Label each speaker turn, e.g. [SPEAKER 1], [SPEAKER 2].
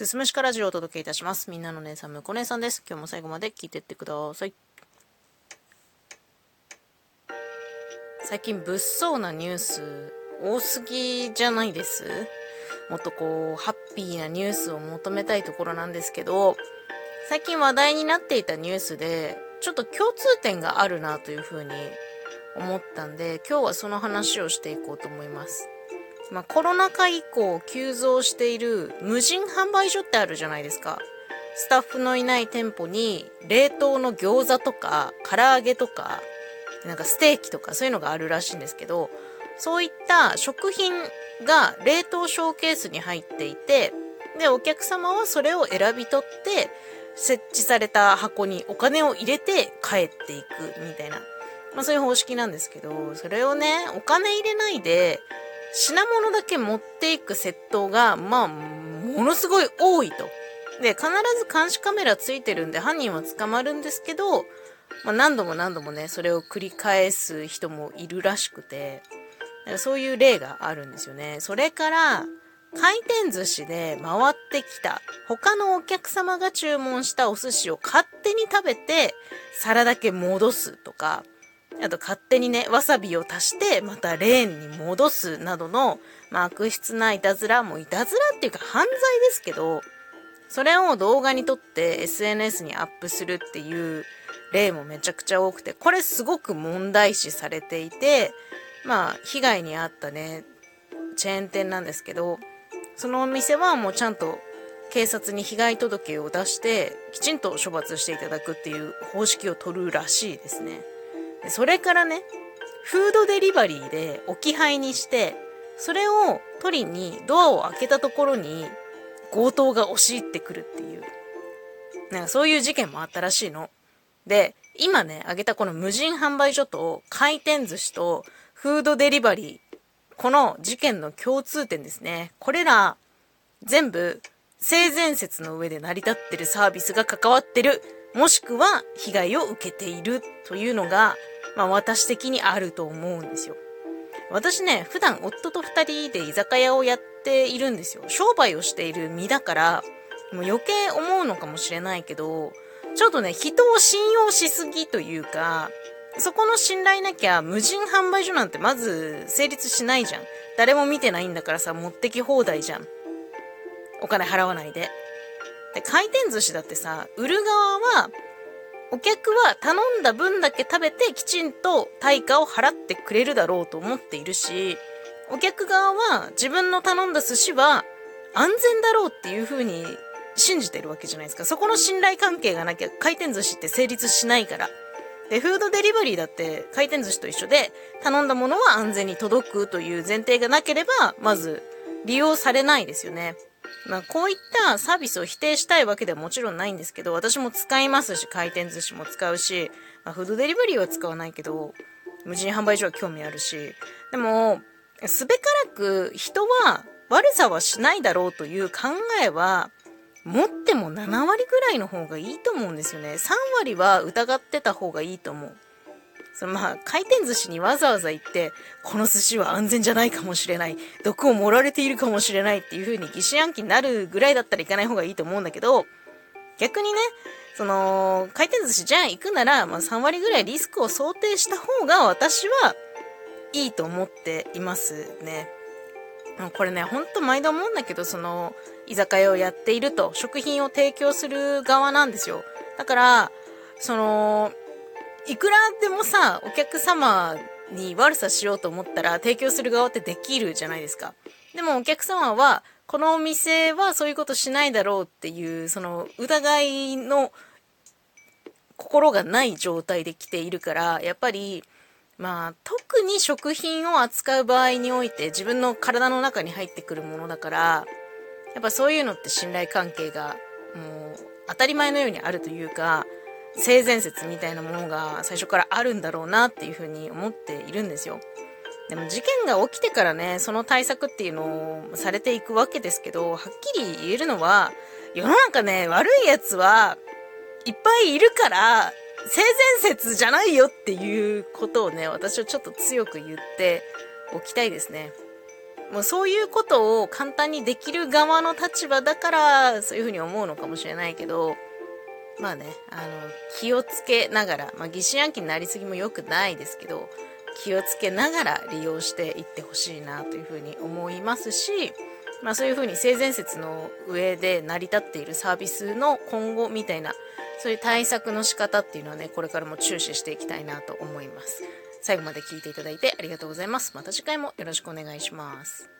[SPEAKER 1] すすむしかラジオをお届けいたします。みんなの姉さん、むこ姉さんです。今日も最後まで聞いてってください。最近物騒なニュース多すぎじゃないです？もっとこう、ハッピーなニュースを求めたいところなんですけど、最近話題になっていたニュースで、ちょっと共通点があるなというふうに思ったんで、今日はその話をしていこうと思います。まあ、コロナ禍以降急増している無人販売所ってあるじゃないですか。スタッフのいない店舗に冷凍の餃子とか唐揚げとかなんかステーキとかそういうのがあるらしいんですけどそういった食品が冷凍ショーケースに入っていてでお客様はそれを選び取って設置された箱にお金を入れて帰っていくみたいな、まあ、そういう方式なんですけどそれをねお金入れないで品物だけ持っていく窃盗が、まあ、ものすごい多いと。で、必ず監視カメラついてるんで犯人は捕まるんですけど、まあ、何度も何度もね、それを繰り返す人もいるらしくて、かそういう例があるんですよね。それから、回転寿司で回ってきた他のお客様が注文したお寿司を勝手に食べて皿だけ戻すとか、あと勝手にね、わさびを足して、またレーンに戻すなどの、まあ、悪質ないたずら、もいたずらっていうか犯罪ですけど、それを動画に撮って SNS にアップするっていう例もめちゃくちゃ多くて、これすごく問題視されていて、まあ、被害に遭ったね、チェーン店なんですけど、そのお店はもうちゃんと警察に被害届を出して、きちんと処罰していただくっていう方式を取るらしいですね。それからね、フードデリバリーで置き配にして、それを取りにドアを開けたところに強盗が押し入ってくるっていう、なんかそういう事件もあったらしいの。で、今ね、挙げたこの無人販売所と回転寿司とフードデリバリー、この事件の共通点ですね。これら、全部性善説の上で成り立ってるサービスが関わってる、もしくは被害を受けているというのが、まあ私的にあると思うんですよ。私ね、普段夫と二人で居酒屋をやっているんですよ。商売をしている身だから、もう余計思うのかもしれないけど、ちょっとね、人を信用しすぎというか、そこの信頼なきゃ無人販売所なんてまず成立しないじゃん。誰も見てないんだからさ、持ってき放題じゃん。お金払わないで。で、回転寿司だってさ、売る側はお客は頼んだ分だけ食べてきちんと対価を払ってくれるだろうと思っているし、お客側は自分の頼んだ寿司は安全だろうっていう風に信じてるわけじゃないですか。そこの信頼関係がなきゃ回転寿司って成立しないから。で、フードデリバリーだって回転寿司と一緒で頼んだものは安全に届くという前提がなければ、まず利用されないですよね。まあ、こういったサービスを否定したいわけではもちろんないんですけど、私も使いますし、回転寿司も使うし、まあ、フードデリバリーは使わないけど、無人販売所は興味あるし、でも、すべからく人は悪さはしないだろうという考えは、持っても7割ぐらいの方がいいと思うんですよね。3割は疑ってた方がいいと思う。そのまあ、回転寿司にわざわざ行って、この寿司は安全じゃないかもしれない、毒を盛られているかもしれないっていう風に疑心暗鬼になるぐらいだったら行かない方がいいと思うんだけど、逆にね、その、回転寿司じゃあ行くなら、まあ3割ぐらいリスクを想定した方が私はいいと思っていますね。これね、ほんと毎度思うんだけど、その、居酒屋をやっていると、食品を提供する側なんですよ。だから、その、いくらでもさ、お客様に悪さしようと思ったら提供する側ってできるじゃないですか。でもお客様は、このお店はそういうことしないだろうっていう、その疑いの心がない状態で来ているから、やっぱり、まあ、特に食品を扱う場合において自分の体の中に入ってくるものだから、やっぱそういうのって信頼関係がもう当たり前のようにあるというか、性善説みたいなものが最初からあるんだろうなっていうふうに思っているんですよ。でも事件が起きてからね、その対策っていうのをされていくわけですけど、はっきり言えるのは、世の中ね、悪い奴はいっぱいいるから、性善説じゃないよっていうことをね、私はちょっと強く言っておきたいですね。もうそういうことを簡単にできる側の立場だからそういうふうに思うのかもしれないけどまあねあの気をつけながら、まあ、疑心暗鬼になりすぎも良くないですけど気をつけながら利用していってほしいなというふうに思いますし、まあ、そういうふうに性善説の上で成り立っているサービスの今後みたいなそういう対策の仕方っていうのはねこれからも注視していきたいなと思います。最後まで聞いていただいてありがとうございます。また次回もよろしくお願いします。